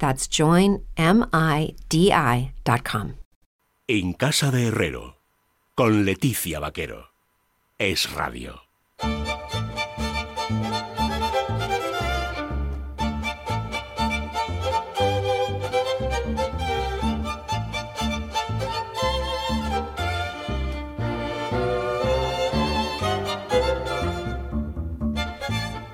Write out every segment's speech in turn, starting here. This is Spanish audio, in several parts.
That's joinmidi.com. En Casa de Herrero, con Leticia Vaquero. Es Radio.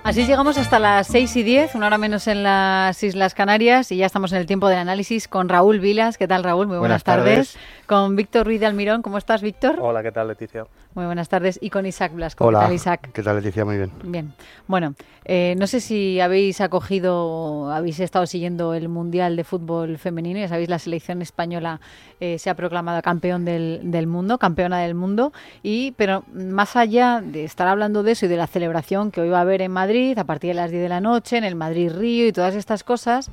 Así llegamos hasta las 6 y 10, una hora menos en las Islas Canarias y ya estamos en el tiempo del análisis con Raúl Vilas. ¿Qué tal, Raúl? Muy buenas, tardes. Con Víctor Ruiz de Almirón. ¿Cómo estás, Víctor? Hola, ¿qué tal, Leticia? Muy buenas tardes. Y con Isaac Blasco. Hola. ¿Qué tal, Isaac? ¿Qué tal, Leticia? Muy bien. Bien. Bueno, eh, no sé si habéis acogido, habéis estado siguiendo el Mundial de Fútbol Femenino. Ya sabéis, la selección española eh, se ha proclamado campeón del, del mundo, campeona del mundo. Y, pero más allá de estar hablando de eso y de la celebración que hoy va a haber en Madrid a partir de las 10 de la noche, en el Madrid Río y todas estas cosas,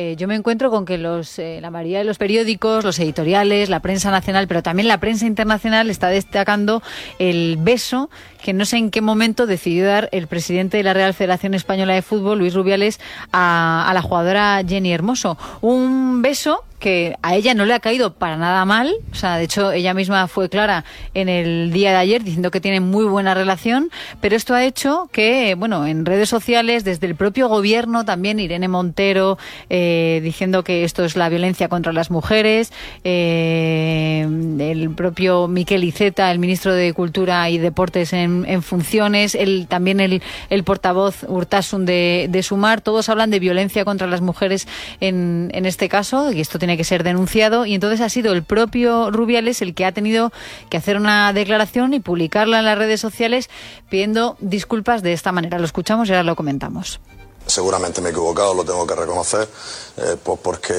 eh, yo me encuentro con que los, eh, la mayoría de los periódicos, los editoriales, la prensa nacional, pero también la prensa internacional está destacando el beso que no sé en qué momento decidió dar el presidente de la Real Federación Española de Fútbol, Luis Rubiales, a, la jugadora Jenny Hermoso. Un beso que a ella no le ha caído para nada mal, o sea, de hecho ella misma fue clara en el día de ayer diciendo que tienen muy buena relación, pero esto ha hecho que, bueno, en redes sociales, desde el propio gobierno, también Irene Montero eh, diciendo que esto es la violencia contra las mujeres, eh, el propio Miquel Iceta, el ministro de Cultura y Deportes en, en funciones, el, también el, el portavoz Urtasun de, de Sumar, todos hablan de violencia contra las mujeres en, en este caso, y esto tiene que ser denunciado y entonces ha sido el propio Rubiales el que ha tenido que hacer una declaración y publicarla en las redes sociales pidiendo disculpas de esta manera. Lo escuchamos y ahora lo comentamos. Seguramente me he equivocado, lo tengo que reconocer, eh, pues porque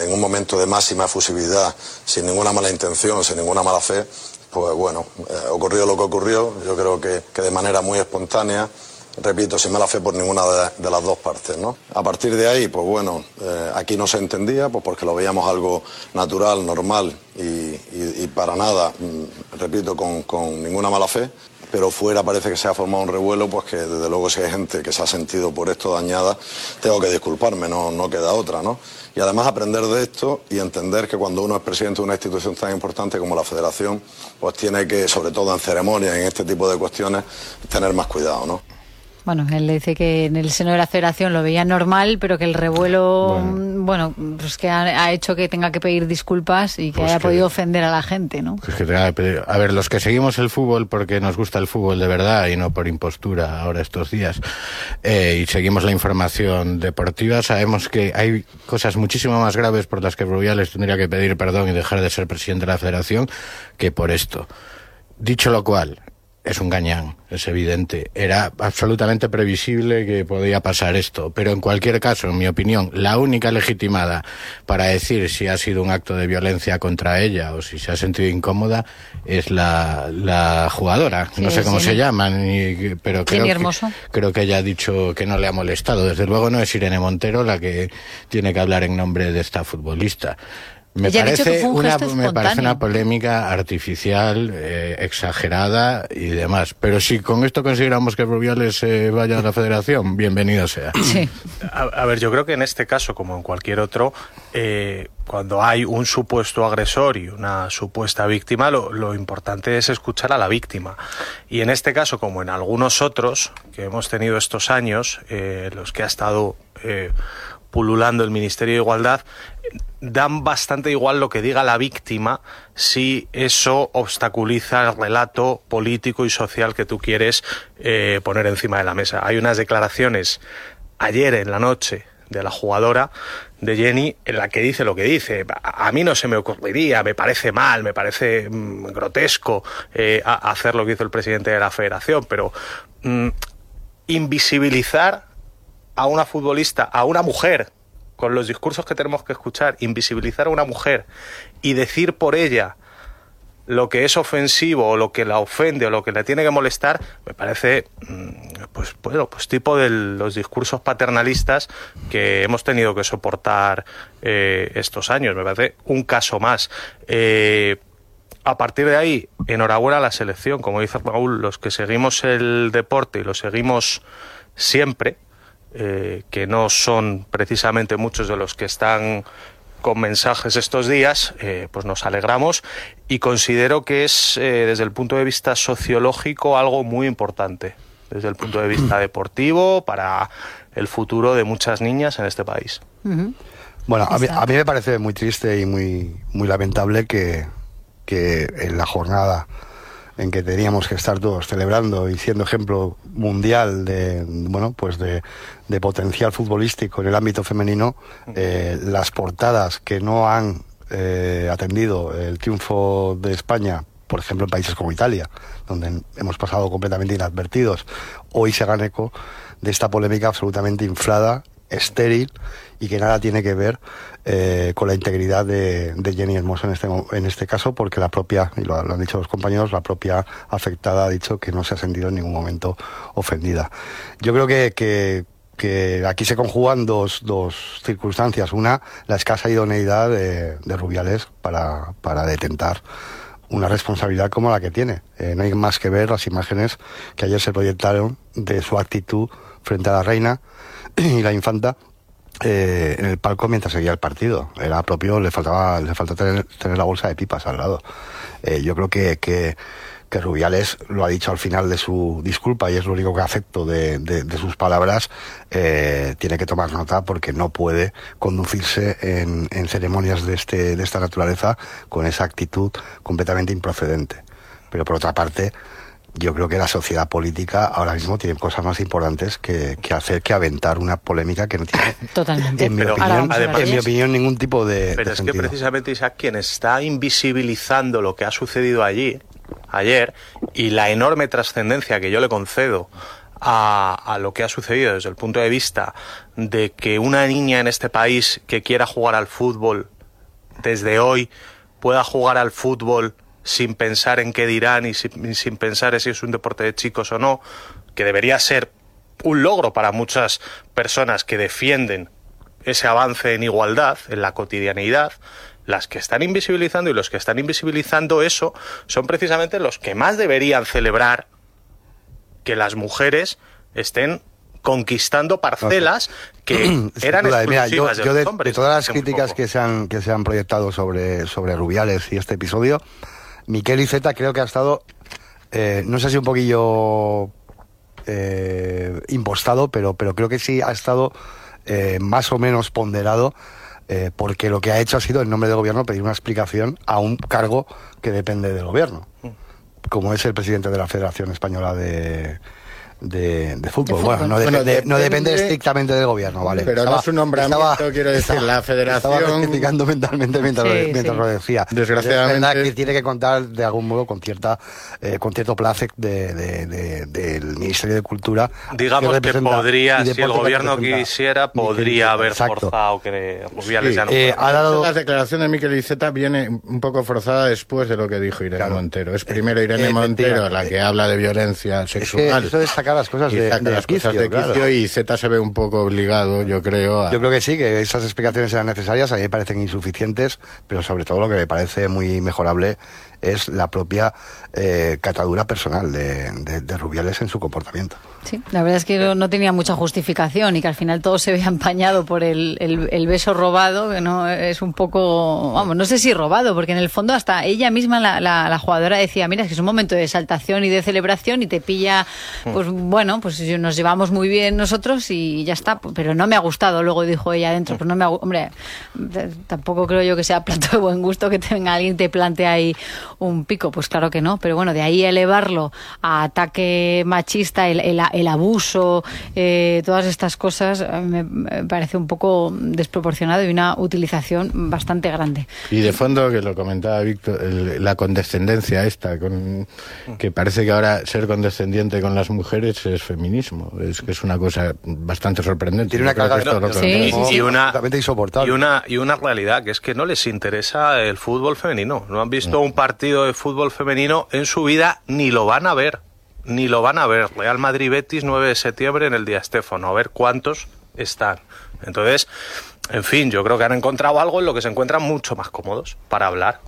en un momento de máxima efusividad, sin ninguna mala intención, sin ninguna mala fe, pues bueno, eh, ocurrió lo que ocurrió, yo creo que, que de manera muy espontánea, repito, sin mala fe por ninguna de, las dos partes, ¿no? A partir de ahí, pues bueno, eh, aquí no se entendía, pues porque lo veíamos algo natural, normal y para nada, mm, repito, con, con, ninguna mala fe, pero fuera parece que se ha formado un revuelo, pues que desde luego si hay gente que se ha sentido por esto dañada, tengo que disculparme, no, no queda otra, ¿no? Y además aprender de esto y entender que cuando uno es presidente de una institución tan importante como la Federación, pues tiene que, sobre todo en ceremonias, en este tipo de cuestiones, tener más cuidado, ¿no? Bueno, él le dice que en el seno de la federación lo veía normal, pero que el revuelo, bueno, bueno pues que ha, ha, hecho que tenga que pedir disculpas y que pues haya que, podido ofender a la gente, ¿no? Pues que tenga que pedir, a ver, los que seguimos el fútbol porque nos gusta el fútbol de verdad y no por impostura ahora estos días, eh, y seguimos la información deportiva, sabemos que hay cosas muchísimo más graves por las que Rubiales tendría que pedir perdón y dejar de ser presidente de la federación que por esto. Dicho lo cual, es un gañán, es evidente. Era absolutamente previsible que podía pasar esto, pero en cualquier caso, en mi opinión, la única legitimada para decir si ha sido un acto de violencia contra ella o si se ha sentido incómoda es la, la jugadora. No sé cómo sí. se llama, ni, pero creo que, creo que ella ha dicho que no le ha molestado. Desde luego no es Irene Montero la que tiene que hablar en nombre de esta futbolista. Me parece, un una, me parece una polémica artificial, eh, exagerada y demás. Pero si con esto consideramos que Rubiales eh, vaya a la federación, bienvenido sea. Sí. A, a, ver, yo creo que en este caso, como en cualquier otro, eh, cuando hay un supuesto agresor y una supuesta víctima, lo, lo, importante es escuchar a la víctima. Y en este caso, como en algunos otros que hemos tenido estos años, eh, los que ha estado pululando el Ministerio de Igualdad, dan bastante igual lo que diga la víctima si eso obstaculiza el relato político y social que tú quieres eh, poner encima de la mesa. Hay unas declaraciones ayer en la noche de la jugadora de Jenny en la que dice lo que dice. A mí no se me ocurriría, me parece mal, me parece mm, grotesco eh, hacer lo que hizo el presidente de la federación, pero mm, invisibilizar a una futbolista, a una mujer, con los discursos que tenemos que escuchar, invisibilizar a una mujer y decir por ella lo que es ofensivo o lo que la ofende o lo que le tiene que molestar, me parece, mm, pues, bueno, pues tipo de los discursos paternalistas que hemos tenido que soportar eh, estos años. Me parece un caso más. Eh, a partir de ahí, enhorabuena a la selección. Como dice Raúl, los que seguimos el deporte y lo seguimos siempre, eh, que no son precisamente muchos de los que están con mensajes estos días, eh, pues nos alegramos y considero que es eh, desde el punto de vista sociológico algo muy importante, desde el punto de vista deportivo, para el futuro de muchas niñas en este país. Bueno, a mí, a mí, me parece muy triste y muy, muy lamentable que, que en la jornada en que teníamos que estar todos celebrando y siendo ejemplo mundial de bueno pues de, potencial futbolístico en el ámbito femenino eh, las portadas que no han eh, atendido el triunfo de España por ejemplo en países como Italia donde hemos pasado completamente inadvertidos hoy se hagan eco de esta polémica absolutamente inflada estéril y que nada tiene que ver eh, con la integridad de, Jenny Hermoso en este, en este caso, porque la propia, y lo, han dicho los compañeros, la propia afectada ha dicho que no se ha sentido en ningún momento ofendida. Yo creo que, que, aquí se conjugan dos, dos circunstancias. Una, la escasa idoneidad de, Rubiales para, para detentar una responsabilidad como la que tiene. Eh, no hay más que ver las imágenes que ayer se proyectaron de su actitud frente a la reina y la infanta eh, en el palco mientras seguía el partido. Era propio, le faltaba, le faltaba tener, tener la bolsa de pipas al lado. Eh, yo creo que, que, que, Rubiales lo ha dicho al final de su disculpa y es lo único que acepto de, de, sus palabras. Eh, tiene que tomar nota porque no puede conducirse en, en ceremonias de, este, de esta naturaleza con esa actitud completamente improcedente. Pero por otra parte, yo creo que la sociedad política ahora mismo tiene cosas más importantes que, hacer que aventar una polémica que no tiene, Totalmente. En, mi, opinión, en mi opinión, ningún tipo de. Pero es que precisamente Isaac, quien está invisibilizando lo que ha sucedido allí, ayer, y la enorme trascendencia que yo le concedo a, a, lo que ha sucedido desde el punto de vista de que una niña en este país que quiera jugar al fútbol desde hoy pueda jugar al fútbol sin pensar en qué dirán y sin, pensar en si es un deporte de chicos o no, que debería ser un logro para muchas personas que defienden ese avance en igualdad, en la cotidianidad, las que están invisibilizando y los que están invisibilizando eso son precisamente los que más deberían celebrar que las mujeres estén conquistando parcelas que eran exclusivas de, los hombres, de, todas las críticas que se han que se han proyectado sobre sobre Rubiales y este episodio Miquel Iceta creo que ha estado, eh, no sé si un poquillo eh, impostado, pero, pero creo que sí ha estado eh, más o menos ponderado, porque lo que ha hecho ha sido, en nombre del gobierno, pedir una explicación a un cargo que depende del gobierno, mm. como es el presidente de la Federación Española de, de, fútbol. Bueno, no, depende, estrictamente del gobierno, ¿vale? Pero no es un nombramiento, quiero decir, la federación... Estaba rectificando mentalmente mientras, mientras lo decía. Desgraciadamente... que tiene que contar de algún modo con cierta eh, con cierto placer de, del Ministerio de Cultura. Digamos que, podría, si el gobierno quisiera, podría haber forzado que ya no eh, ha dado... La declaración de Miquel Iceta viene un poco forzada después de lo que dijo Irene Montero. Es primero Irene Montero la que habla de violencia sexual las cosas de, las cosas de y Z se ve un poco obligado, yo creo. Yo creo que sí, que esas explicaciones eran necesarias, a mí me parecen insuficientes, pero sobre todo lo que me parece muy mejorable es la propia eh, catadura personal de, de Rubiales en su comportamiento. Sí, la verdad es que no, tenía mucha justificación y que al final todo se ve empañado por el, el, beso robado, que no es un poco, vamos, no sé si robado, porque en el fondo hasta ella misma, la, la, jugadora, decía, mira, es que es un momento de exaltación y de celebración y te pilla, pues bueno, pues nos llevamos muy bien nosotros y ya está, pero no me ha gustado, luego dijo ella adentro, pues no me ha, hombre, tampoco creo yo que sea plato de buen gusto que tenga alguien te plante ahí un pico, pues claro que no, pero bueno, de ahí elevarlo a ataque machista, el, el el abuso, eh, todas estas cosas, me, parece un poco desproporcionado y una utilización bastante grande. Y de fondo, que lo comentaba Víctor, la condescendencia esta, con, que parece que ahora ser condescendiente con las mujeres es feminismo, es que es una cosa bastante sorprendente. Tiene una carga y, una, y, una, y una realidad, que es que no les interesa el fútbol femenino. No han visto un partido de fútbol femenino en su vida ni lo van a ver ni lo van a ver. Real Madrid Betis 9 de septiembre en el día Estefano, a ver cuántos están. Entonces, en fin, yo creo que han encontrado algo en lo que se encuentran mucho más cómodos para hablar.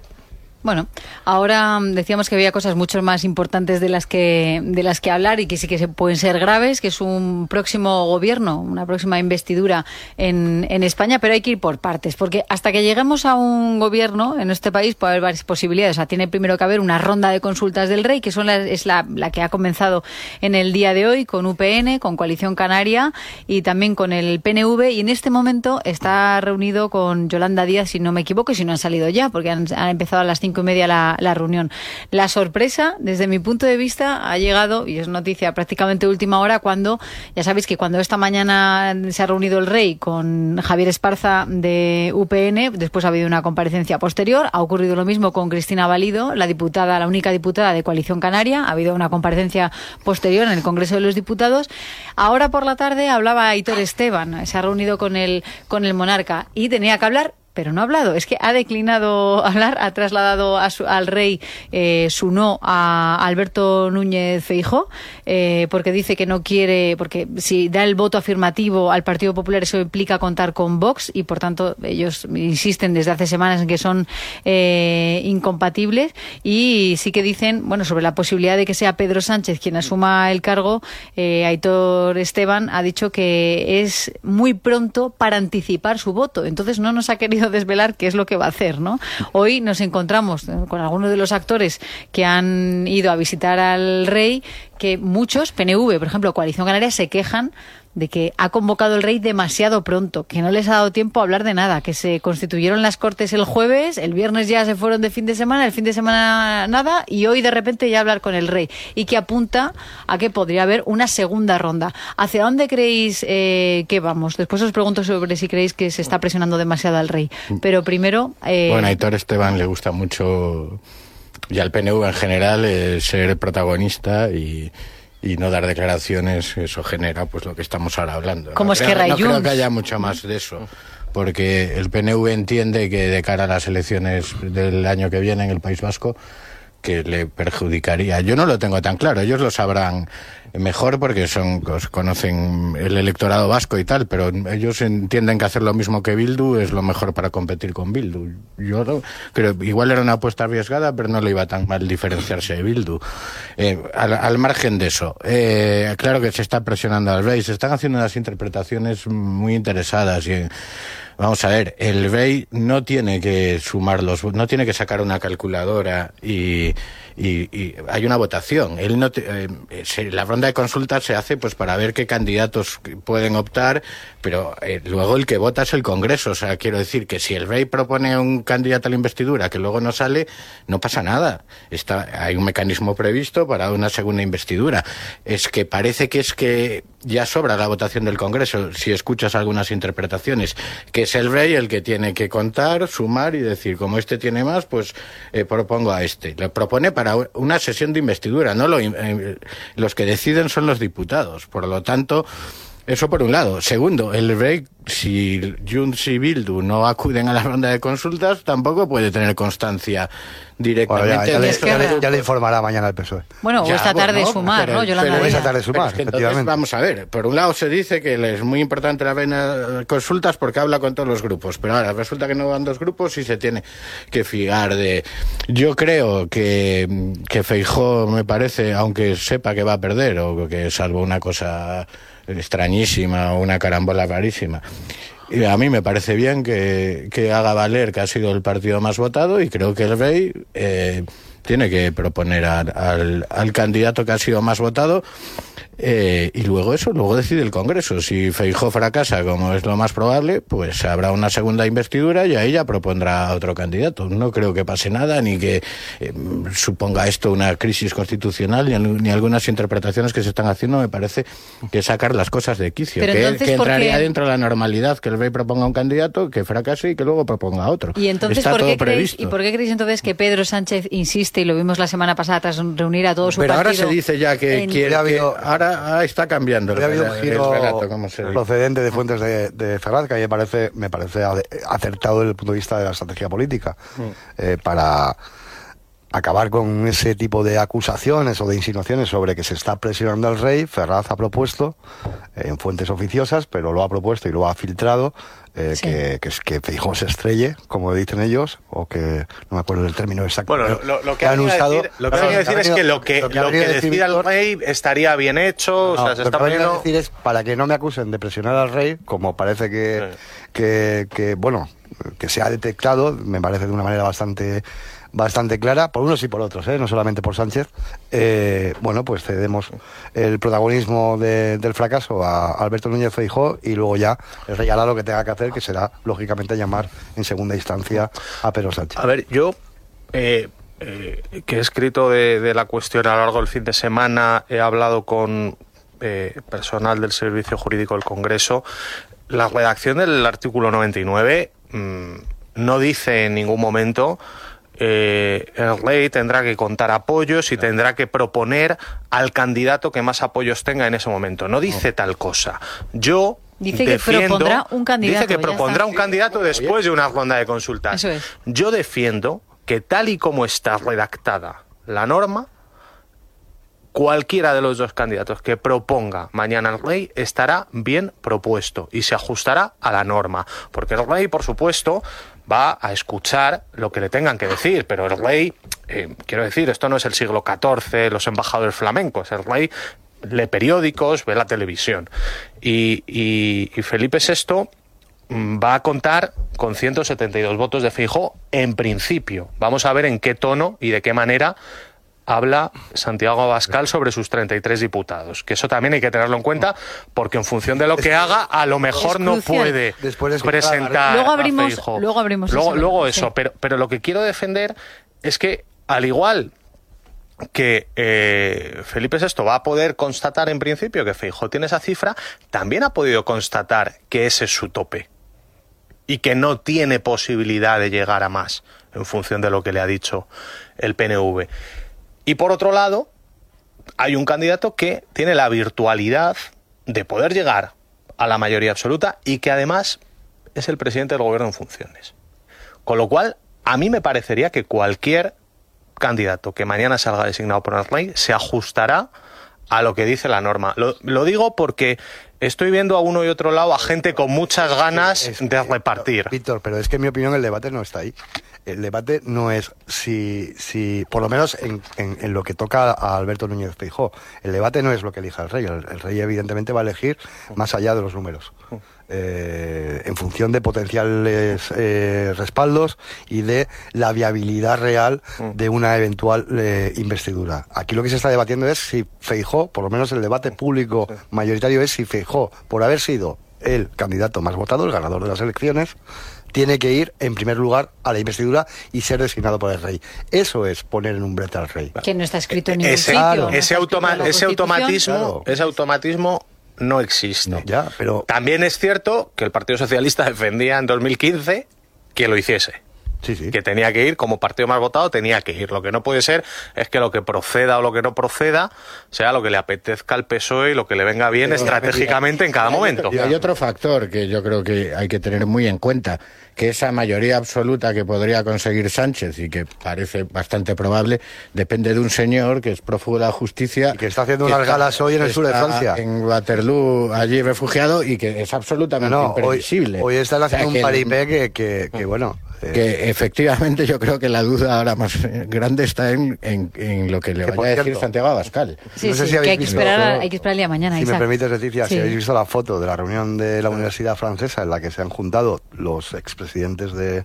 Bueno, ahora mm, decíamos que había cosas mucho más importantes de las que de las que hablar y que sí que se pueden ser graves, que es un próximo gobierno, una próxima investidura en, en España, pero hay que ir por partes, porque hasta que lleguemos a un gobierno en este país puede haber varias posibilidades. O sea, tiene primero que haber una ronda de consultas del Rey, que son es la, la que ha comenzado en el día de hoy con UPN, con Coalición Canaria y también con el PNV, y en este momento está reunido con Yolanda Díaz, si no me equivoco, y si no han salido ya, porque han, han empezado a las cinco y media la, reunión. La sorpresa, desde mi punto de vista, ha llegado, y es noticia prácticamente última hora, cuando, ya sabéis que cuando esta mañana se ha reunido el rey con Javier Esparza de UPN, después ha habido una comparecencia posterior, ha ocurrido lo mismo con Cristina Valido, la diputada, la única diputada de Coalición Canaria, ha habido una comparecencia posterior en el Congreso de los Diputados. Ahora por la tarde hablaba Aitor Esteban, se ha reunido con el, con el monarca y tenía que hablar pero no ha hablado. Es que ha declinado hablar, ha trasladado al rey eh, su no a Alberto Núñez Feijo, eh, porque dice que no quiere, porque si da el voto afirmativo al Partido Popular, eso implica contar con Vox y, por tanto, ellos insisten desde hace semanas en que son eh, incompatibles y sí que dicen, bueno, sobre la posibilidad de que sea Pedro Sánchez quien asuma el cargo, Aitor Esteban ha dicho que es muy pronto para anticipar su voto. Entonces no nos ha querido desvelar qué es lo que va a hacer, ¿no? Hoy nos encontramos con algunos de los actores que han ido a visitar al rey, que muchos, PNV, por ejemplo, Coalición Canaria, se quejan de que ha convocado el rey demasiado pronto, que no les ha dado tiempo a hablar de nada, que se constituyeron las cortes el jueves, el viernes ya se fueron de fin de semana, el fin de semana nada, y hoy de repente ya hablar con el rey, y que apunta a que podría haber una segunda ronda. ¿Hacia dónde creéis eh, que vamos? Después os pregunto sobre si creéis que se está presionando demasiado al rey, pero primero... Eh... Bueno, a Hitor Esteban le gusta mucho, y al PNV en general, eh, ser protagonista y y no dar declaraciones, eso genera pues lo que estamos ahora hablando. ¿Cómo es que No creo que haya mucho más de eso, porque el PNV entiende que de cara a las elecciones del año que viene en el País Vasco, que le perjudicaría. Yo no lo tengo tan claro, ellos lo sabrán mejor porque son conocen el electorado vasco y tal, pero ellos entienden que hacer lo mismo que Bildu es lo mejor para competir con Bildu. Yo creo igual era una apuesta arriesgada, pero no le iba tan mal diferenciarse de Bildu. Eh, al, margen de eso, eh, claro que se está presionando al rey, se están haciendo unas interpretaciones muy interesadas y Vamos a ver, el rey no tiene que sumar los, no tiene que sacar una calculadora y, y, hay una votación. Él no eh, la ronda de consultas se hace pues para ver qué candidatos pueden optar, pero eh, luego el que vota es el Congreso. O sea, quiero decir que si el rey propone un candidato a la investidura que luego no sale, no pasa nada. Está, hay un mecanismo previsto para una segunda investidura. Es que parece que es que ya sobra la votación del Congreso, si escuchas algunas interpretaciones, que es el rey el que tiene que contar, sumar y decir, como este tiene más, pues eh, propongo a este. Lo propone para una sesión de investidura, no eh, los que deciden son los diputados. Por lo tanto, Eso por un lado. Segundo, el rey, si Junts y Bildu no acuden a la ronda de consultas, tampoco puede tener constancia directamente. Bueno, ya, ya ya le- ya le informará mañana el PSOE. Bueno, o esta tarde bueno, sumar, pero- ¿no? Yolanda pero esa tarde sumar, es que entonces, efectivamente. vamos a ver, por un lado se dice que es muy importante la reina de consultas porque habla con todos los grupos, pero ahora resulta que no van dos grupos y se tiene que fiar de... Yo creo que, que Feijó me parece, aunque sepa que va a perder, o que salvo una cosa extrañísima una carambola rarísima, y a mí me parece bien que, que haga valer que ha sido el partido más votado y creo que el rey eh, tiene que proponer al, al candidato que ha sido más votado eh, y luego eso, luego decide el Congreso. Si Feijó fracasa, como es lo más probable, pues habrá una segunda investidura y ahí ya propondrá a otro candidato. No creo que pase nada ni que eh, suponga esto una crisis constitucional ni, ni algunas interpretaciones que se están haciendo. Me parece que sacar las cosas de quicio. Pero que, entonces, que ¿por qué? entraría dentro de la normalidad que el rey proponga un candidato, que fracase y que luego proponga otro. Y entonces, Está ¿por todo qué, creéis, previsto. ¿y por qué creéis entonces que Pedro Sánchez insiste, y lo vimos la semana pasada tras reunir a todo su Pero ahora partido? se dice ya que en- quiere. Ha ahora ah, está cambiando el, Había habido un giro procedente de fuentes de, de Ferraz que a mí me parece, me parece acertado desde el punto de vista de la estrategia política Mm. eh, para acabar con ese tipo de acusaciones o de insinuaciones sobre que se está presionando al rey. Ferraz ha propuesto eh, en fuentes oficiosas, pero lo ha propuesto y lo ha filtrado eh, Sí. que, que, es- que Feijóo se estrelle, como dicen ellos, o que no me acuerdo del término exacto. Bueno, lo, lo que han usado- decir, lo que ha Perdón, venido a decir ha es que lo que, lo que lo que decir decida el rey estaría bien hecho, o no, sea, se lo está que poniendo... decir es para que no me acusen de presionar al rey, como parece que, Sí. que, que, bueno, que se ha detectado, me parece de una manera bastante bastante clara, por unos y por otros, ¿eh? no solamente por Sánchez, eh, bueno, pues cedemos el protagonismo de- del fracaso a Alberto Núñez Feijó y luego ya el rey hará lo que tenga que hacer, que será, lógicamente, llamar en segunda instancia a Pedro Sánchez. A ver, yo, eh, eh, que he escrito de, de la cuestión a lo largo del fin de semana, he hablado con eh, personal del Servicio Jurídico del Congreso. La redacción del artículo 99 mm, no dice en ningún momento eh, el rey tendrá que contar apoyos y tendrá que proponer al candidato que más apoyos tenga en ese momento. No dice tal cosa. Yo Dice que defiendo- propondrá un candidato, Dice que propondrá un candidato después de una ronda de consultas. Eso es. Yo defiendo que tal y como está redactada la norma, cualquiera de los dos candidatos que proponga mañana el rey estará bien propuesto y se ajustará a la norma. Porque el rey, por supuesto, va a escuchar lo que le tengan que decir, pero el rey, eh, quiero decir, esto no es el siglo XIV, los embajadores flamencos, el rey lee periódicos, ve la televisión. Y, y- Felipe VI mm, va a contar con 172 votos de Fijo en principio. Vamos a ver en qué tono y de qué manera habla Santiago Abascal sobre sus 33 diputados. Que eso también hay que tenerlo en cuenta porque en función de lo que haga, a lo mejor no puede Después presentar Luego a abrimos- luego abrimos Luego, eso, sí. pero, pero lo que quiero defender es que al igual que eh, Felipe VI va a poder constatar en principio que Feijóo tiene esa cifra, también ha podido constatar que ese es su tope y que no tiene posibilidad de llegar a más en función de lo que le ha dicho el PNV. Y por otro lado, hay un candidato que tiene la virtualidad de poder llegar a la mayoría absoluta y que además es el presidente del gobierno en funciones. Con lo cual, a mí me parecería que cualquier candidato que mañana salga designado por el rey se ajustará a lo que dice la norma. Lo, lo digo porque estoy viendo a uno y otro lado a gente con muchas ganas de repartir. Víctor, pero es que en mi opinión el debate no está ahí. El debate no es si, si por lo menos en, en- en lo que toca a Alberto Núñez Feijóo, el debate no es lo que elija el rey. El, el rey evidentemente va a elegir más allá de los números. eh, en función de potenciales eh, respaldos y de la viabilidad real de una eventual eh, investidura. Aquí lo que se está debatiendo es si Feijó, por lo menos el debate público mayoritario es si Feijó, por haber sido el candidato más votado, el ganador de las elecciones, tiene que ir en primer lugar a la investidura y ser designado por el rey. Eso es poner en un brete al rey. Que no está escrito en ningún Ese, sitio. Claro. no ese, automa- automatismo, Claro. ese automatismo no existe. No, ya, pero También es cierto que el Partido Socialista defendía en 2015 que lo hiciese. Que tenía que ir, como partido más votado, tenía que ir. Lo que no puede ser es que lo que proceda o lo que no proceda sea lo que le apetezca al PSOE y lo que le venga bien estratégicamente en cada momento. Y hay otro factor que yo creo que hay que tener muy en cuenta, que esa mayoría absoluta que podría conseguir Sánchez y que parece bastante probable, depende de un señor que es prófugo de la justicia. Y que está haciendo unas galas hoy en el sur de Francia. En Waterloo, allí refugiado, y que es absolutamente imprevisible. Hoy, están haciendo un paripé que, que bueno, que efectivamente yo creo que la duda ahora más grande está en, lo que le vaya a decir Santiago Abascal. Sí, sí, que hay, que esperar, hay que esperar el día mañana. Si me permites, Leticia, si habéis visto la foto de la reunión de la Universidad Francesa en la que se han juntado los expresidentes de,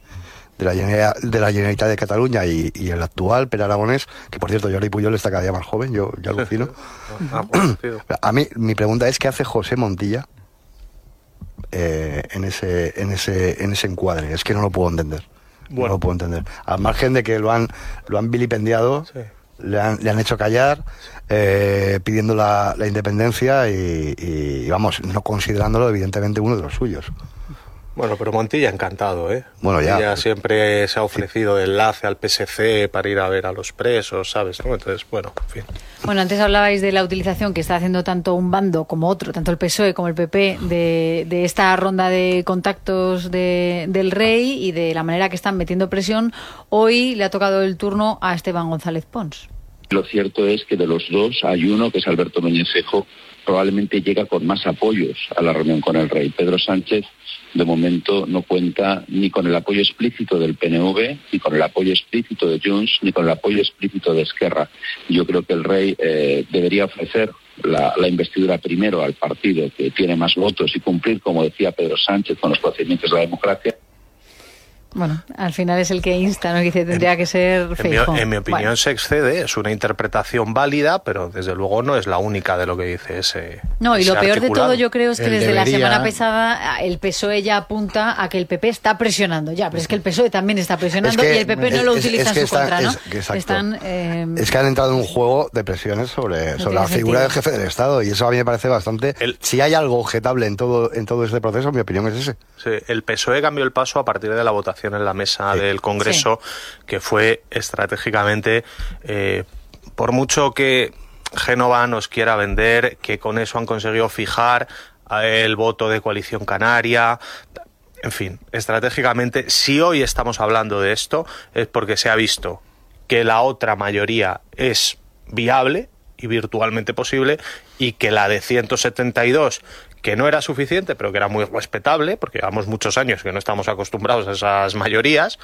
de la, de la Generalitat de Cataluña y, el actual Per Aragonés, que por cierto Jordi Puyol está cada día más joven, yo ya alucino. Ah, a mí mi pregunta es, ¿qué hace José Montilla eh, en, ese, en, ese, en ese encuadre. Es que no lo puedo entender. No lo puedo entender. Al margen de que lo han, lo han vilipendiado, le, han, le han hecho callar, eh, pidiendo la, la independencia y, y, vamos, no considerándolo evidentemente uno de los suyos. Bueno, pero Montilla encantado, ¿eh? Bueno, ya. siempre se ha ofrecido enlace al PSC para ir a ver a los presos, ¿sabes? Entonces, bueno, en fin. Bueno, antes hablabais de la utilización que está haciendo tanto un bando como otro, tanto el PSOE como el PP, de, de esta ronda de contactos de, del rey y de la manera que están metiendo presión. Hoy le ha tocado el turno a Esteban González Pons. Lo cierto es que de los dos hay uno que es Alberto Núñez probablemente llega con más apoyos a la reunión con el rey. Pedro Sánchez de momento no cuenta ni con el apoyo explícito del PNV, ni con el apoyo explícito de Junts, ni con el apoyo explícito de Esquerra. Yo creo que el rey eh, debería ofrecer la, investidura primero al partido que tiene más votos y cumplir, como decía Pedro Sánchez, con los procedimientos de la democracia. Bueno, al final es el que insta, ¿no? Que dice, tendría que ser En mi, opinión se excede, es una interpretación válida, pero desde luego no es la única de lo que dice ese No, y lo peor de todo yo creo es que desde la semana pasada el PSOE ya apunta a que el PP está presionando ya, pero es que el PSOE también está presionando y el PP no lo utiliza en su contra, ¿no? Están, eh, es que han entrado en un juego de presiones sobre, sobre la figura del jefe del Estado y eso a mí me parece bastante... si hay algo objetable en todo, en todo este proceso, mi opinión es ese. Sí, el PSOE cambió el paso a partir de la votación en la mesa del Congreso, que fue estratégicamente, eh, por mucho que Génova nos quiera vender, que con eso han conseguido fijar el voto de coalición canaria. En fin, estratégicamente, si hoy estamos hablando de esto, es porque se ha visto que la otra mayoría es viable y virtualmente posible y que la de 172 que no era suficiente, pero que era muy respetable, porque llevamos muchos años que no estamos acostumbrados a esas mayorías,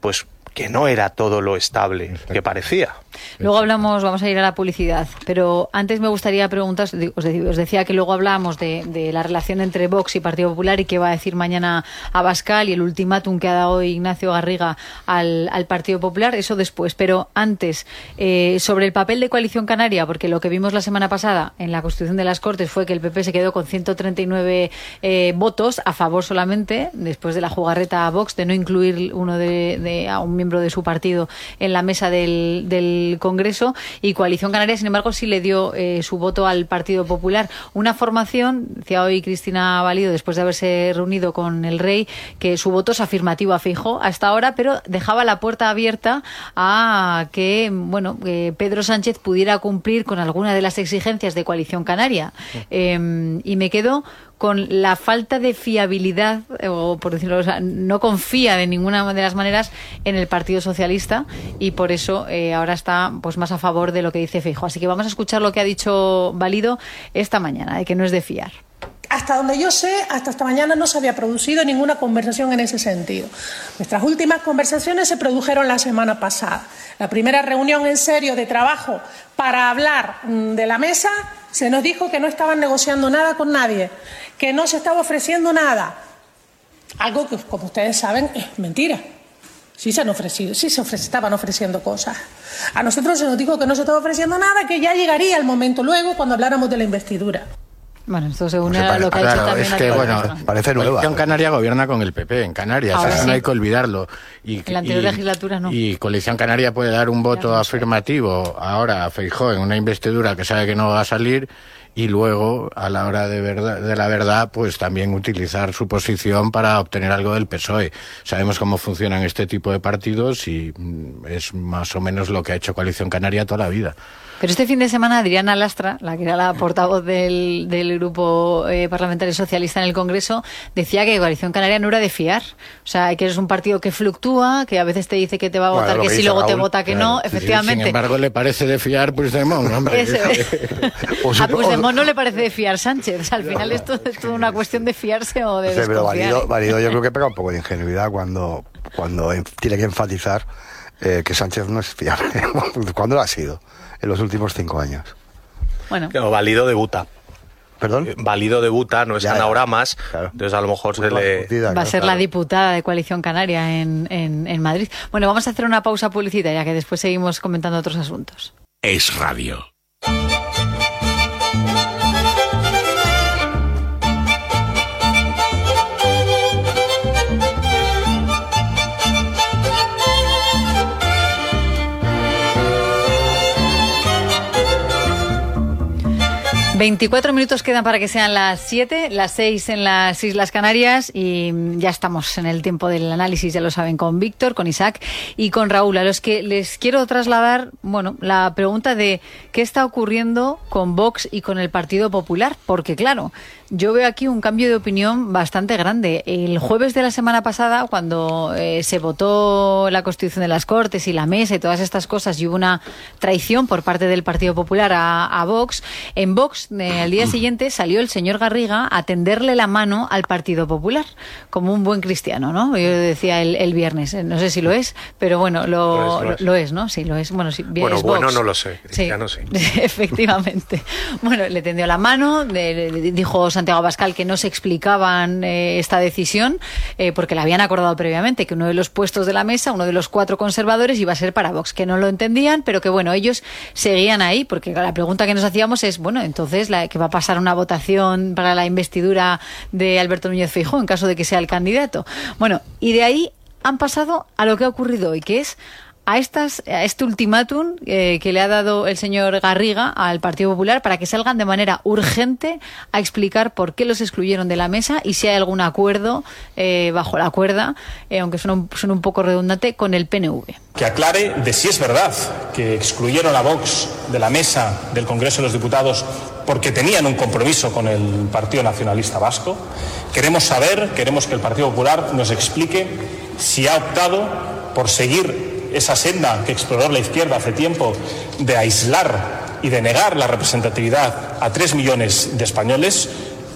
pues que no era todo lo estable que parecía. Luego hablamos, vamos a ir a la publicidad, pero antes me gustaría preguntar, os decía que luego hablamos de, la relación entre Vox y Partido Popular y qué va a decir mañana Abascal y el ultimátum que ha dado Ignacio Garriga al, Partido Popular, eso después. Pero antes, eh, sobre el papel de Coalición Canaria, porque lo que vimos la semana pasada en la Constitución de las Cortes fue que el PP se quedó con 139 eh, votos a favor solamente, después de la jugarreta a Vox de no incluir uno de, a un miembro de su partido en la mesa del Congreso y Coalición Canaria, sin embargo, sí le dio eh, su voto al Partido Popular. Una formación, decía hoy Cristina Valido, después de haberse reunido con el rey, que su voto es afirmativo a Fijo hasta ahora, pero dejaba la puerta abierta a que, bueno, Pedro Sánchez pudiera cumplir con alguna de las exigencias de Coalición Canaria. Em, y me quedo con la falta de fiabilidad, o por decirlo, o no confía de ninguna de las maneras en el Partido Socialista y por eso eh, ahora está pues más a favor de lo que dice Feijo. Así que vamos a escuchar lo que ha dicho Valido esta mañana, de que no es de fiar. Hasta donde yo sé, hasta esta mañana no se había producido ninguna conversación en ese sentido. Nuestras últimas conversaciones se produjeron la semana pasada. La primera reunión en serio de trabajo para hablar mm, de la mesa se nos dijo que no estaban negociando nada con nadie, que no se estaba ofreciendo nada. Algo que, como ustedes saben, es mentira. Sí se, han ofrecido, sí se estaban ofreciendo cosas. A nosotros se nos dijo que no se estaba ofreciendo nada, que ya llegaría el momento luego cuando habláramos de la investidura. Bueno, esto se une a lo que ha hecho también es que, bueno, parece nueva. Coalición Canaria gobierna con el PP en Canarias, Ahora eso sí. no hay que olvidarlo. Y, En la anterior y- legislatura no. Y Coalición Canaria puede dar un voto afirmativo ahora a Feijó en una investidura que sabe que no va a salir y luego a la hora de verdad de la verdad pues también utilizar su posición para obtener algo del PSOE. Sabemos cómo funcionan este tipo de partidos y mm, es más o menos lo que ha hecho Coalición Canaria toda la vida. Pero este fin de semana Adriana Lastra, la que era la portavoz del, del grupo eh, parlamentario socialista en el Congreso, decía que Coalición Canaria no era de fiar. O sea, que eres un partido que fluctúa, que a veces te dice que te va a votar que que sí, luego te vota que Claro, no, efectivamente. Sin embargo, le parece de fiar Puigdemont, hombre. Eso es. O su- a No le parece de fiar Sánchez. O sea, al final esto es toda una cuestión de fiarse o de Sí, pero desconfiar. válido, ¿eh? válido yo creo que pega un poco de ingenuidad cuando, cuando en- tiene que enfatizar eh, que Sánchez no es fiable. ¿Cuándo lo ha sido? En los últimos cinco años. Bueno, válido debuta. ¿Perdón? Eh, Válido debuta, no es Ya, ya. ahora más. Claro. Entonces a lo mejor se Pues le... va a claro. ser la diputada de Coalición Canaria en, en, en Madrid. Bueno, vamos a hacer una pausa publicitaria que después seguimos comentando otros asuntos. Es radio. Veinticuatro minutos quedan para que sean las 7, las 6 en las Islas Canarias y ya estamos en el tiempo del análisis, ya lo saben, con Víctor, con Isaac y con Raúl, a los que les quiero trasladar, bueno, la pregunta de qué está ocurriendo con Vox y con el Partido Popular, porque claro, yo veo aquí un cambio de opinión bastante grande. El jueves de la semana pasada, cuando eh, se votó la Constitución de las Cortes y la mesa y todas estas cosas, y hubo una traición por parte del Partido Popular a, a Vox, en Vox eh, al día siguiente salió el señor Garriga a tenderle la mano al Partido Popular, como un buen cristiano, ¿no? Yo decía el, el viernes, eh, no sé si lo es, pero bueno, lo, Lo es, lo es. lo es, ¿no? Sí, lo es. Bueno, sí, Bueno, es bueno Vox. no lo sé, cristiano sí. Efectivamente. Bueno, le tendió la mano, le- le dijo Santiago Abascal que no se explicaban eh, esta decisión eh, porque la habían acordado previamente, que uno de los puestos de la mesa, uno de los cuatro conservadores, iba a ser para Vox, que no lo entendían, pero que bueno, ellos seguían ahí, porque la pregunta que nos hacíamos es, bueno, entonces, la, que va a pasar una votación para la investidura de Alberto Núñez Feijóo en caso de que sea el candidato? Bueno, y de ahí han pasado a lo que ha ocurrido hoy, que es a, estas, a este ultimátum eh, que le ha dado el señor Garriga al Partido Popular para que salgan de manera urgente a explicar por qué los excluyeron de la mesa y si hay algún acuerdo eh, bajo la cuerda, eh, aunque suena un, suena un poco redundante, con el PNV. que aclare de si es verdad que excluyeron a Vox de la mesa del Congreso de los Diputados porque tenían un compromiso con el Partido Nacionalista Vasco. Queremos saber, queremos que el Partido Popular nos explique si ha optado por seguir esa senda que exploró la izquierda hace tiempo de aislar y de negar la representatividad a tres millones de españoles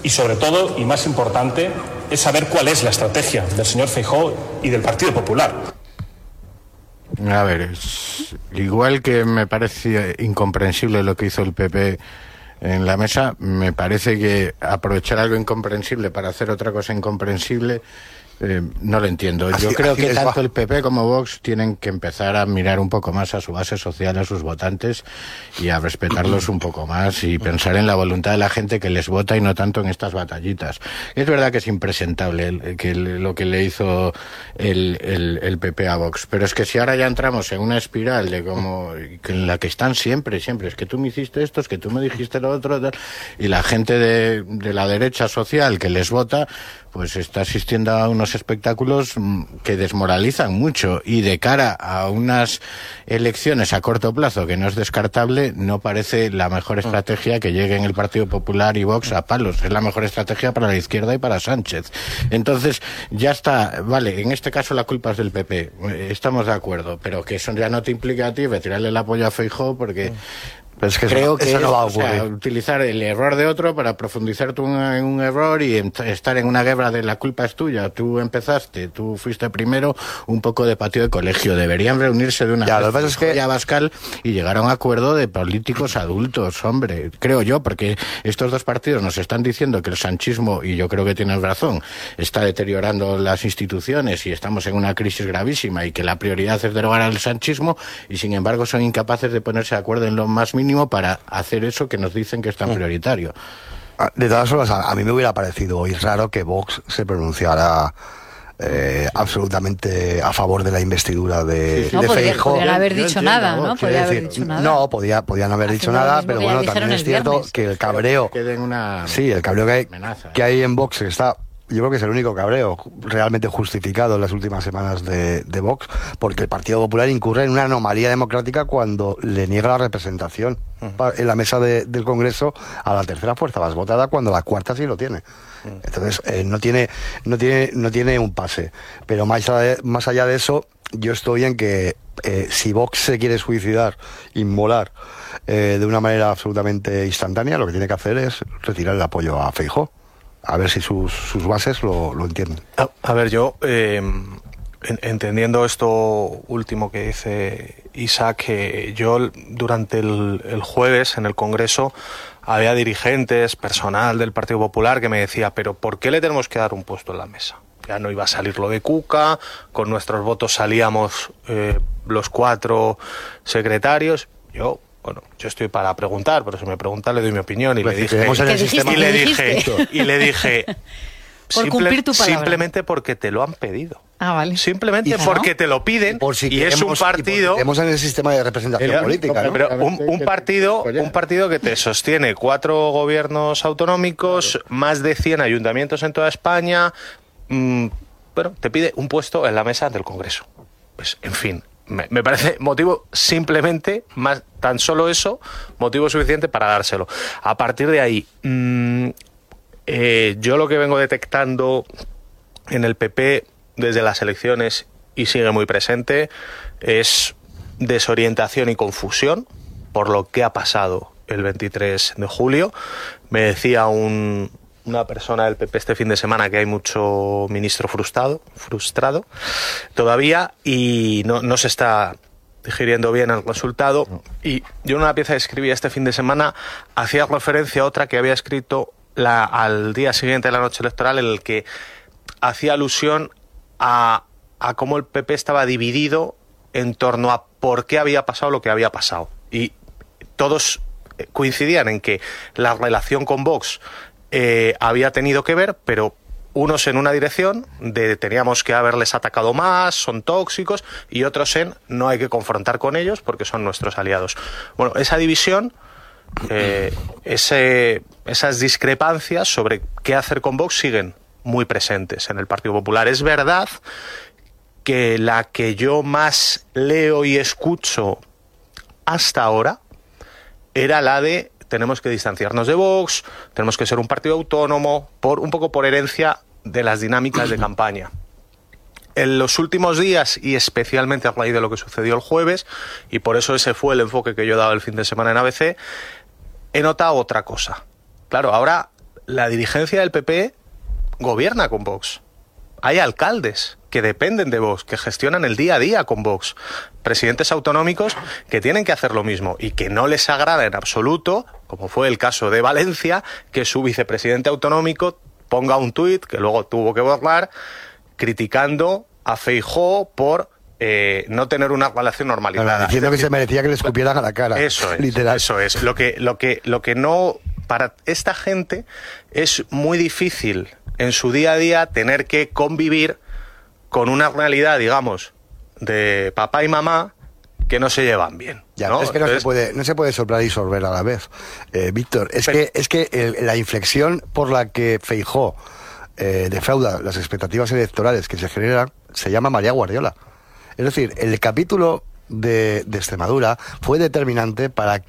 y sobre todo, y más importante, es saber cuál es la estrategia del señor Feijóo y del Partido Popular. A ver, es igual que me parece incomprensible lo que hizo el PP en la mesa, me parece que aprovechar algo incomprensible para hacer otra cosa incomprensible eh, no lo entiendo. Yo creo que tanto el PP como Vox tienen que empezar a mirar un poco más a su base social, a sus votantes y a respetarlos un poco más y pensar en la voluntad de la gente que les vota y no tanto en estas batallitas. Es verdad que es impresentable el- que lo que le hizo el, el, el PP a Vox, pero es que si ahora ya entramos en una espiral de como en la que están siempre, siempre, es que tú me hiciste esto, es que tú me dijiste lo otro, y la gente de, de la derecha social que les vota, pues está asistiendo a unos espectáculos mm, que desmoralizan mucho y de cara a unas elecciones a corto plazo que no es descartable, no parece la mejor estrategia que lleguen el Partido Popular y Vox a palos. Es la mejor estrategia para la izquierda y para Sánchez. Entonces, ya está, vale, en este caso la culpa es del PP, eh, estamos de acuerdo, pero que eso ya no te implica a ti retirarle el apoyo a Feijóo porque Pero es que eso creo que eso no va a o sea, ocurrir. utilizar el error de otro para profundizar tú en un error y estar en una guerra de la culpa es tuya. Tú empezaste, tú fuiste primero, un poco de patio de colegio. Deberían reunirse de una Ya, vez lo que es que- Abascal y llegar a un acuerdo de políticos adultos, hombre. Creo yo, porque estos dos partidos nos están diciendo que el sanchismo, y yo creo que tienen razón, está deteriorando las instituciones y estamos en una crisis gravísima y que la prioridad es derogar al sanchismo y sin embargo son incapaces de ponerse de acuerdo en lo más mínimo para hacer eso que nos dicen que es tan prioritario. Ah, De todas formas, a, mí me hubiera parecido hoy raro que Vox se pronunciara eh, absolutamente a favor de la investidura de, No, de podría- Feijóo. podrían haber dicho nada, ¿no? Quiero Podría haber decir, dicho nada. No, podía, podían haber dicho nada, pero bueno, también es cierto viernes. que el cabreo, Que den una sí, el cabreo que hay, amenaza. que hay en Vox está, yo creo que es el único cabreo realmente justificado en las últimas semanas de, de Vox, porque el Partido Popular incurre en una anomalía democrática cuando le niega la representación en la mesa de- del Congreso a la tercera fuerza más votada cuando la cuarta sí lo tiene. Entonces, eh, no, tiene, no, tiene, no tiene un pase. Pero más allá de, más allá de eso, yo estoy en que eh, si Vox se quiere suicidar, inmolar, eh, de una manera absolutamente instantánea, lo que tiene que hacer es retirar el apoyo a Feijó. A ver si sus, sus bases lo, lo entienden. A, ver, yo, eh, en- entendiendo esto último que dice Isaac, que yo l- durante el, el jueves en el Congreso había dirigentes, personal del Partido Popular que me decía, pero ¿por qué le tenemos que dar un puesto en la mesa? Ya no iba a salir lo de Cuca, con nuestros votos salíamos eh, los cuatro secretarios. Yo, bueno, yo estoy para preguntar, pero si me preguntan le doy mi opinión y Pues le dije... Y le ¿Qué dije, y le dije, Por cumplir tu palabra. simplemente porque te lo han pedido. Ah, vale. Simplemente Y- porque te lo piden Por si y es un partido creemos en el sistema de representación política, ¿no? pero un, un partido un partido que te sostiene cuatro gobiernos autonómicos, más de 100 ayuntamientos en toda España, mm, bueno, te pide un puesto en la mesa del Congreso. Pues, en fin, me, parece motivo simplemente, más tan solo eso, motivo suficiente para dárselo. A partir de ahí, mm, eh, yo lo que vengo detectando en el PP desde las elecciones y sigue muy presente es desorientación y confusión por lo que ha pasado el 23 de julio. Me decía un- una persona del PP este fin de semana que hay mucho ministro frustrado, frustrado todavía y no, no se está digiriendo bien el resultado. Y yo en una pieza que escribí este fin de semana hacía referencia a otra que había escrito la, al día siguiente de la noche electoral en el que hacía alusión a, a cómo el PP estaba dividido en torno a por qué había pasado lo que había pasado. Y todos eh, coincidían en que la relación con Vox eh, había tenido que ver, pero unos en una dirección de teníamos que haberles atacado más, son tóxicos, y otros en no hay que confrontar con ellos porque son nuestros aliados. Bueno, esa división, eh, esas discrepancias sobre qué hacer con Vox siguen muy presentes en el Partido Popular. Es verdad que la que yo más leo y escucho hasta ahora era la de tenemos que distanciarnos de Vox, tenemos que ser un partido autónomo, por un poco por herencia de las dinámicas de campaña. En los últimos días, y especialmente a raíz de lo que sucedió el jueves, y por eso ese fue el enfoque que yo he dado el fin de semana en ABC, he notado otra cosa. Claro, ahora la dirigencia del PP gobierna con Vox. Hay alcaldes que dependen de Vox, que gestionan el día a día con Vox. Presidentes autonómicos que tienen que hacer lo mismo y que no les agrada en absoluto, como fue el caso de Valencia, que su vicepresidente autonómico ponga un tuit que luego tuvo que borrar criticando a Feijó por eh, no tener una relación normalizada. Diciendo que se merecía que le escupieran a la cara. Eso es, Literal. eso es. Lo que, lo que, lo que no para esta gente es muy difícil en su día a día tener que convivir con una realidad, digamos, de papá y mamá que no se llevan bien. Ya, ¿no? es que no se, puede, no se puede soplar y sorber a la vez. Eh, Víctor, es Pero- que, es que el- la inflexión por la que Feijó eh, defrauda las expectativas electorales que se generan se llama María Guardiola. Es decir, el capítulo de, de Extremadura fue determinante para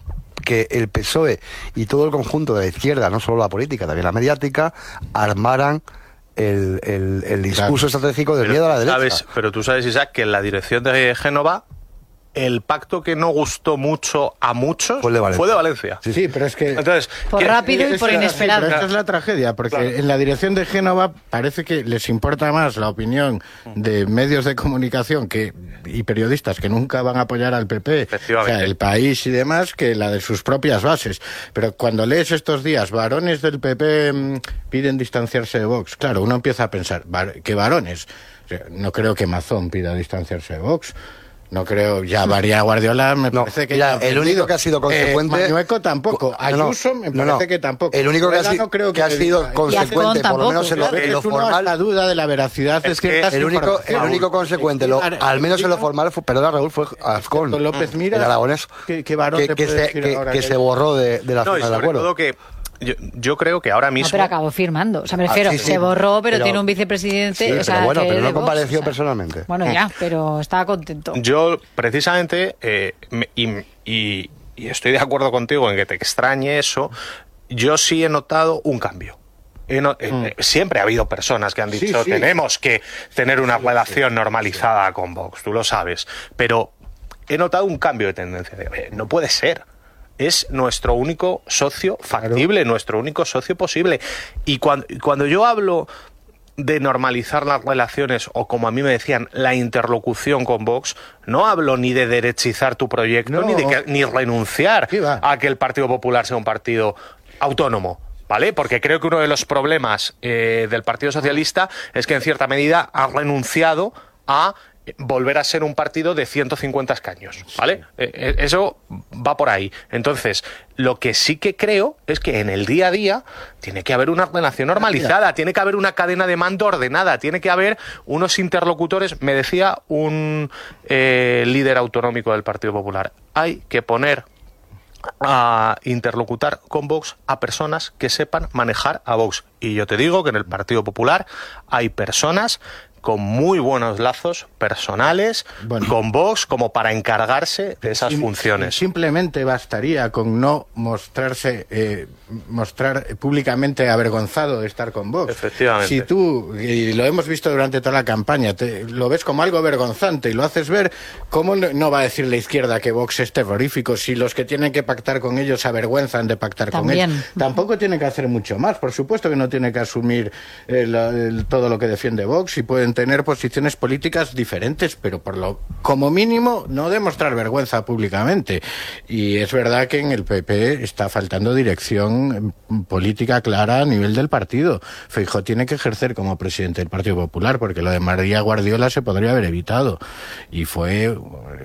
que el PSOE y todo el conjunto de la izquierda, no solo la política, también la mediática, armaran el, el- el discurso estratégico del miedo a la derecha. sabes- pero tú sabes, Isaac, que en la dirección de Génova el pacto que no gustó mucho a muchos Fue de Valencia. fue de Valencia. Sí, sí, pero es que... Entonces, Por ¿qué- rápido y por sí, inesperado. pero esta es la tragedia, porque Claro. en la dirección de Génova parece que les importa más la opinión de medios de comunicación que y periodistas que nunca van a apoyar al PP, o sea, el país y demás, que la de sus propias bases. Pero cuando lees estos días, varones del PP mm, piden distanciarse de Vox, claro, uno empieza a pensar, "Var- ¿qué varones? No creo que Mazón pida distanciarse de Vox. No creo, ya María Guardiola me parece que ya, el único que ha sido consecuente. Eh, Manueco tampoco, Ayuso me parece que tampoco. El único que ha, sido, creo que, ha sido consecuente, por lo menos en lo, en lo formal. La duda de la veracidad es, que el único, el único consecuente, lo, al menos en lo formal, fue, perdón Raúl, fue Azcón, López Mira, el aragonés, que, que, que, se, que, se borró de, de la no, zona de acuerdo. que yo, yo, creo que ahora mismo. No, pero acabó firmando. O sea, me refiero, ah, sí, sí. se borró, pero, Pero- tiene un vicepresidente. Sí, o sea, pero bueno, que pero no Vox, compareció o sea, personalmente. Bueno, ya, pero estaba contento. Yo, precisamente, eh, me- y, y- y estoy de acuerdo contigo en que te extrañe eso, yo sí he notado un cambio. He no- eh, eh, siempre ha habido personas que han dicho sí. tenemos que tener una relación normalizada con Vox, tú lo sabes, pero he notado un cambio de tendencia. de, "Oye, no puede ser. Es nuestro único socio factible, nuestro único socio posible. Y cuando, cuando yo hablo de normalizar las relaciones o como a mí me decían la interlocución con Vox, no hablo ni de derechizar tu proyecto No. ni de que- ni renunciar a que el Partido Popular sea un partido autónomo. ¿Vale? Porque creo que uno de los problemas eh, del Partido Socialista es que en cierta medida ha renunciado a volver a ser un partido de 150 escaños, ¿vale? Eh, eh, Eso va por ahí. Entonces, lo que sí que creo es que en el día a día tiene que haber una relación normalizada, tiene que haber una cadena de mando ordenada, tiene que haber unos interlocutores. Me decía un eh, líder autonómico del Partido Popular, hay que poner a interlocutar con Vox a personas que sepan manejar a Vox. Y yo te digo que en el Partido Popular hay personas con muy buenos lazos personales Bueno. con Vox como para encargarse de esas Sim- funciones. Simplemente bastaría con no mostrarse, eh, mostrar públicamente avergonzado de estar con Vox. Efectivamente. Si tú, y lo hemos visto durante toda la campaña, te, lo ves como algo vergonzante y lo haces ver, ¿cómo no, no va a decir la izquierda que Vox es terrorífico si los que tienen que pactar con ellos se avergüenzan de pactar También. con ellos? Tampoco tiene que hacer mucho más. Por supuesto que no tiene que asumir eh, la- el- todo lo que defiende Vox y pueden tener posiciones políticas diferentes, pero por lo como mínimo no demostrar vergüenza públicamente. Y es verdad que en el PP está faltando dirección mm, política clara a nivel del partido. Feijóo tiene que ejercer como presidente del Partido Popular porque lo de María Guardiola se podría haber evitado y fue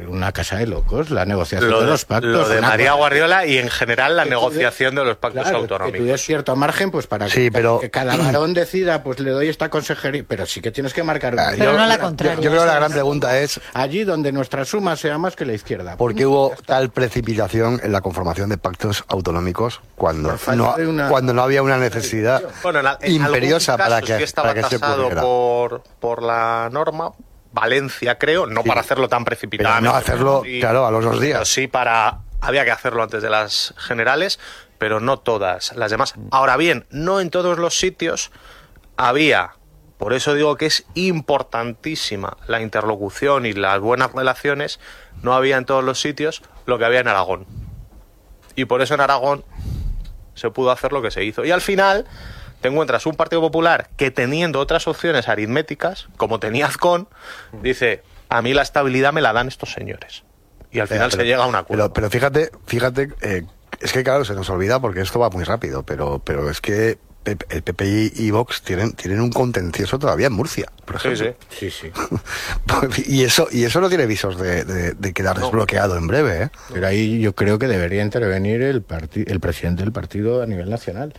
una casa de locos la negociación Lo de de, los pactos. lo de Una María cosa- Guardiola y en general la negociación de los pactos Claro, autonómicos. Que tú cierto margen, pues para Sí, que, pero- que cada varón decida, pues le doy esta consejería. Pero sí que tienes que marcar. Una Pero línea. no la Yo, contraria. yo creo que la gran pregunta es Allí donde nuestra suma sea más que la izquierda. ¿por qué hubo tal precipitación en la conformación de pactos autonómicos cuando no, una- cuando no había una necesidad Bueno, en, al- en imperiosa para que, sí que estaba para que se ocurriera? por, por la norma. Valencia, creo, no Sí. para hacerlo tan precipitadamente. Pero no hacerlo, Sí, claro, a los dos días. pero sí para. Había que hacerlo antes de las generales, pero no todas las demás. Ahora bien, no en todos los sitios había. Por eso digo que es importantísima la interlocución y las buenas relaciones. No había en todos los sitios lo que había en Aragón. Y por eso en Aragón se pudo hacer lo que se hizo. Y al final te encuentras un Partido Popular que teniendo otras opciones aritméticas, como tenía Azcón, dice, a mí la estabilidad me la dan estos señores. Y al final Pero- se llega a un acuerdo. Pero, pero fíjate, fíjate, eh, es que claro, se nos olvida porque esto va muy rápido, pero, pero es que el PP y, Vox tienen, tienen un contencioso todavía en Murcia, por sí, ejemplo. sí. Sí, sí. y eso y eso no tiene visos de, de- de quedar desbloqueado en breve, ¿eh? Pero ahí yo creo que debería intervenir el, parti- el presidente del partido a nivel nacional.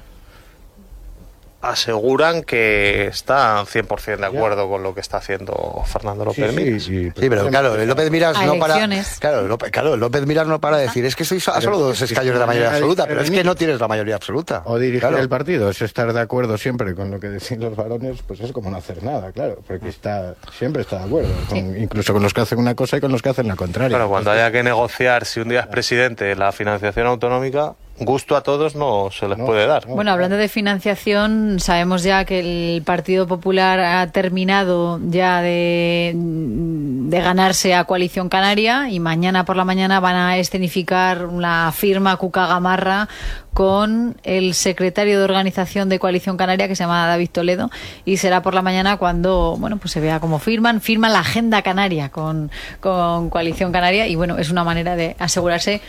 Aseguran que está 100% de acuerdo con lo que está haciendo Fernando López Sí, Miras. sí, sí. Sí, pero claro, el López Miras no para. Claro, López, claro, López Miras no para de decir, es que sois a solo dos escaños de la mayoría absoluta, pero es que no tienes la mayoría absoluta. O dirigir Claro. el partido, es estar de acuerdo siempre con lo que decían los varones, pues es como no hacer nada, claro, porque está siempre está de acuerdo, con- incluso con los que hacen una cosa y con los que hacen la contraria. Claro, cuando haya que negociar si un día es presidente la financiación autonómica, gusto a todos no se les No, puede dar. no. Bueno, hablando de financiación, sabemos ya que el Partido Popular ha terminado ya de, de ganarse a Coalición Canaria y mañana por la mañana van a escenificar la firma Cuca Gamarra con el secretario de organización de Coalición Canaria que se llama David Toledo y será por la mañana cuando bueno pues se vea cómo firman firman la agenda canaria con, con Coalición Canaria y bueno es una manera de asegurarse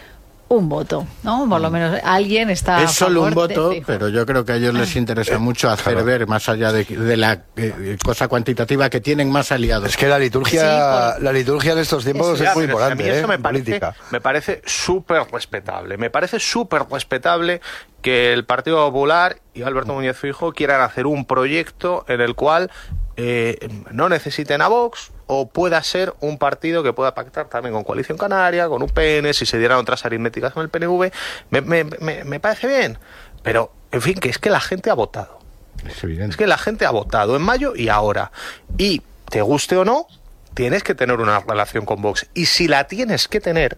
un voto, ¿no? Por lo menos alguien está. Es solo un voto, pero yo creo que a ellos les interesa mucho hacer ver, más allá de, de la eh, cosa cuantitativa, que tienen más aliados. Es que la liturgia, la liturgia en estos tiempos es muy si a mí importante, eso ¿eh? me parece, política. me parece súper respetable. Me parece súper respetable que el Partido Popular y Alberto Muñoz Fijo quieran hacer un proyecto en el cual eh, no necesiten a Vox o pueda ser un partido que pueda pactar también con Coalición Canaria, con UPN, si se dieran otras aritméticas con el PNV. Me, me- me- me parece bien. Pero, en fin, que es que la gente ha votado. Es evidente. Es que la gente ha votado en mayo y ahora. Y te guste o no, tienes que tener una relación con Vox. Y si la tienes que tener,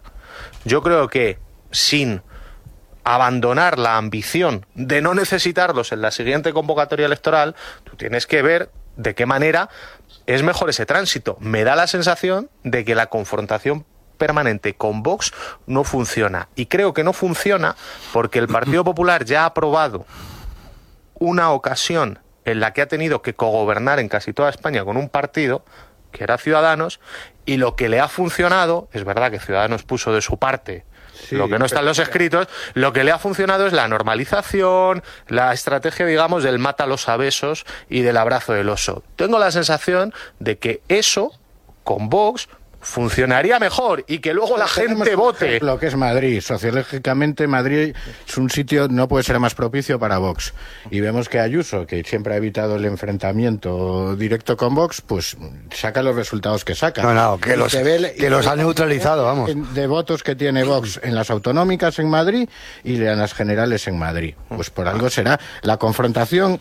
yo creo que sin abandonar la ambición de no necesitarlos en la siguiente convocatoria electoral, tú tienes que ver de qué manera es mejor ese tránsito. Me da la sensación de que la confrontación permanente con Vox no funciona. Y creo que no funciona porque el Partido Popular ya ha aprobado una ocasión en la que ha tenido que cogobernar en casi toda España con un partido que era Ciudadanos y lo que le ha funcionado, es verdad que Ciudadanos puso de su parte Sí, lo que no está en los escritos, lo que le ha funcionado es la normalización, la estrategia, digamos, del mata a los abesos y del abrazo del oso. Tengo la sensación de que eso, con Vox, funcionaría mejor y que luego la gente vote. Lo que es Madrid. Sociológicamente, Madrid es un sitio, no puede ser más propicio para Vox. Y vemos que Ayuso, que siempre ha evitado el enfrentamiento directo con Vox, pues saca los resultados que saca. No, no, que Y los- ve- que los ha neutralizado, vamos. De votos que tiene Vox en las autonómicas en Madrid y en las generales en Madrid. Pues por algo será. La confrontación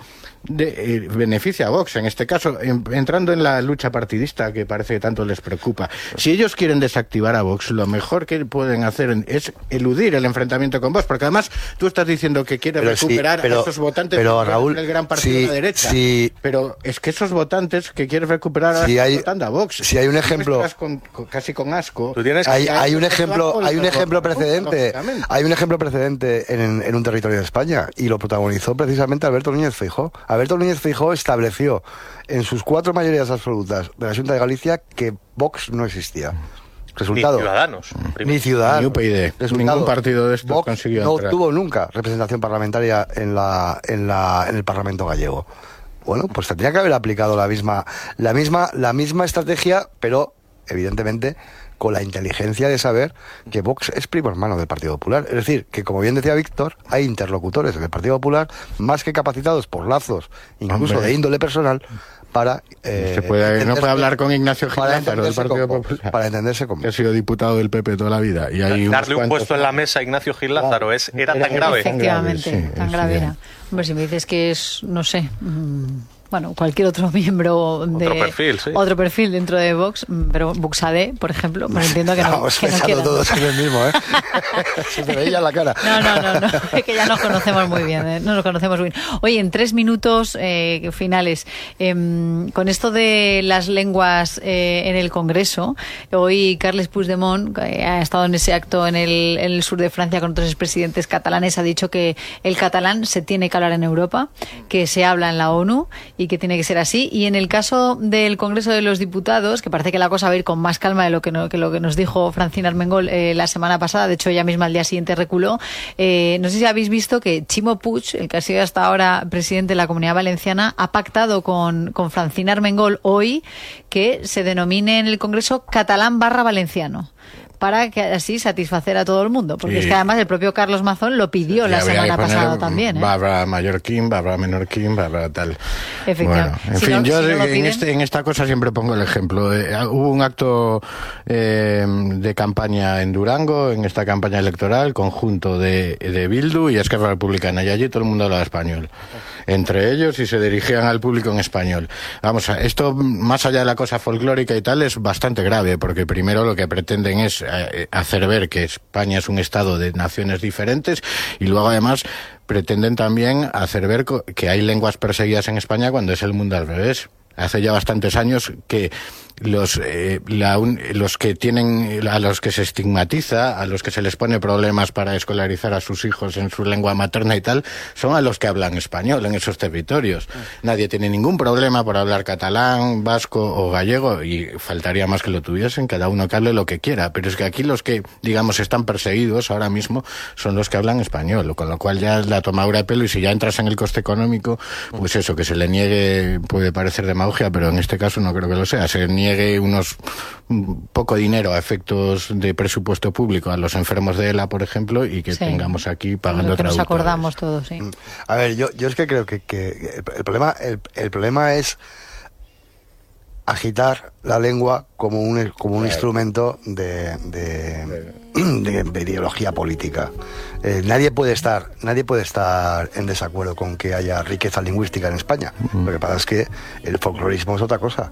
de, eh, beneficia a Vox, en este caso, en- entrando en la lucha partidista que parece que tanto les preocupa. Si ellos quieren desactivar a Vox, lo mejor que pueden hacer en- es eludir el enfrentamiento con Vox, porque además tú estás diciendo que quieres Pero sí, recuperar pero- a esos votantes pero, Raúl, el gran partido de la derecha. si- pero es que esos votantes que quieres recuperar ahora Si están hay- votando a Vox. si hay un ejemplo- estás con- con- casi con asco. Tú tienes Hay, hay un ejemplo, hay un ejemplo precedente, hay un ejemplo precedente en, en un territorio de España y lo protagonizó precisamente Alberto Núñez Feijó. Alberto Núñez Feijó estableció en sus cuatro mayorías absolutas de la Junta de Galicia que Vox no existía. Ni Resultado. Ciudadanos. Ni Ciudadanos. Ni UPyD. Resultado, Ningún partido de estos Vox consiguió no entrar. tuvo nunca representación parlamentaria en la, en la, en el Parlamento gallego. Bueno, pues tendría que haber aplicado la misma, la misma, la misma estrategia, pero evidentemente con la inteligencia de saber que Vox es primo hermano del Partido Popular. Es decir, que como bien decía Víctor, hay interlocutores en el Partido Popular más que capacitados por lazos, incluso Hombre. de índole personal, para... eh, Se puede- no puede hablar con Ignacio para Gil Lázaro, del Partido con- Popular. Para entenderse con que ha sido diputado del PP toda la vida. Y hay Darle un puesto en la mesa a Ignacio Gil Lázaro es, era Era- tan grave. Efectivamente, sí, tan grave era. Hombre, si me dices que es, no sé, mm, bueno, cualquier otro miembro de... Otro perfil, sí. Otro perfil dentro de Vox, pero Buxade, por ejemplo, pues entiendo que no, Vamos que no todos en el mismo, ¿eh? Se te veía la cara. No, no, no, no, es que ya nos conocemos muy bien, ¿eh? no nos conocemos muy bien. Oye, en tres minutos eh, finales, em, con esto de las lenguas eh, en el Congreso, hoy Carles Puigdemont eh, ha estado en ese acto en el, en el sur de Francia con otros expresidentes catalanes, ha dicho que el catalán se tiene que hablar en Europa, que se habla en la ONU y que tiene que ser así. Y en el caso del Congreso de los Diputados, que parece que la cosa va a ir con más calma de lo que, no- que lo que nos dijo Francina Armengol eh, la semana pasada, de hecho ella misma al día siguiente reculó, eh, no sé si habéis visto que Chimo Puig, el que ha sido hasta ahora presidente de la Comunidad Valenciana, ha pactado con, con Francina Armengol hoy que se denomine en el Congreso catalán barra valenciano para que así satisfacer a todo el mundo, porque Y- es que además el propio Carlos Mazón lo pidió la semana pasada también. ¿eh? Barra mallorquín, barra menorquín, barra tal. Efectivamente. Bueno, en Si fin, no- yo si no lo en, piden- este, en esta cosa siempre pongo el ejemplo. Eh, hubo un acto eh, de campaña en Durango, en esta campaña electoral, conjunto de, de Bildu y Esquerra Republicana, y allí todo el mundo hablaba español. Entre ellos y se dirigían al público en español. Vamos, a, esto, más allá de la cosa folclórica y tal, es bastante grave, porque primero lo que pretenden es hacer ver que España es un Estado de naciones diferentes y luego además pretenden también hacer ver que hay lenguas perseguidas en España cuando es el mundo al revés. Hace ya bastantes años que los, eh, los que tienen, a los que se estigmatiza, a los que se les pone problemas para escolarizar a sus hijos en su lengua materna y tal, son a los que hablan español en esos territorios. Nadie tiene ningún problema por hablar catalán, vasco o gallego y faltaría más que lo tuviesen, cada uno que hable lo que quiera. Pero es que aquí los que, digamos, están perseguidos ahora mismo son los que hablan español, con lo cual ya es la tomadura de pelo y si ya entras en el coste económico, pues eso, que se le niegue puede parecer demagogia, pero en este caso no creo que lo sea. Se niegue unos poco dinero a efectos de presupuesto público a los enfermos de ELA, por ejemplo, y que tengamos aquí pagando Lo que nos acordamos todos, sí. A ver, yo, yo es que creo que, que el problema el, el problema es agitar la lengua como un, como un instrumento de, de, de, ideología política. Eh, nadie puede estar nadie puede estar en desacuerdo con que haya riqueza lingüística en España. Lo que pasa es que el folclorismo es otra cosa.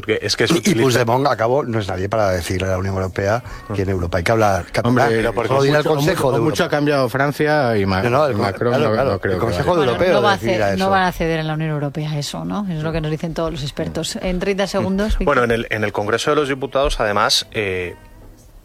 Porque es que es y, y Puigdemont, a cabo, no es nadie para decirle a la Unión Europea que en Europa hay que hablar Hombre, pero porque mucho, el Consejo mucho, mucho, ha cambiado Francia y Macron no, no, el, Macron claro, claro, no, creo el Consejo que Europeo no, va a hacer, no van a ceder en la Unión Europea eso, ¿no? Es lo que nos dicen todos los expertos. En 30 segundos. Bueno, en el, en el Congreso de los Diputados, además, eh,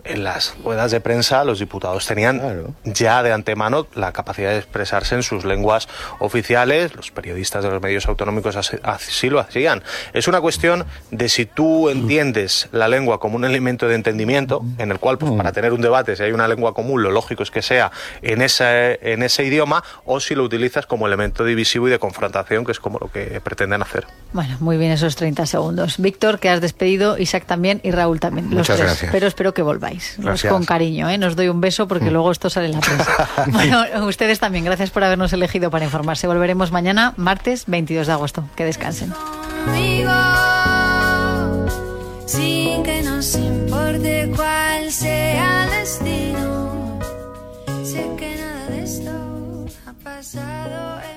en las ruedas de prensa los diputados tenían claro. ya de antemano la capacidad de expresarse en sus lenguas oficiales, los periodistas de los medios autonómicos así, así lo hacían. Es una cuestión de si tú entiendes la lengua como un elemento de entendimiento, en el cual, pues, para tener un debate, si hay una lengua común, lo lógico es que sea en ese, en ese idioma, o si lo utilizas como elemento divisivo y de confrontación, que es como lo que pretenden hacer. Bueno, muy bien esos 30 segundos. Víctor, que has despedido, Isaac también y Raúl también. Los Muchas tres. gracias. Pero espero que volváis. Gracias. Con cariño, ¿eh? Nos doy un beso porque luego esto sale en la prensa. bueno, ustedes también, gracias por habernos elegido para informarse. Volveremos mañana, martes 22 de agosto. Que descansen. Sin que nos importe cuál sea el destino, sé que nada de esto ha pasado en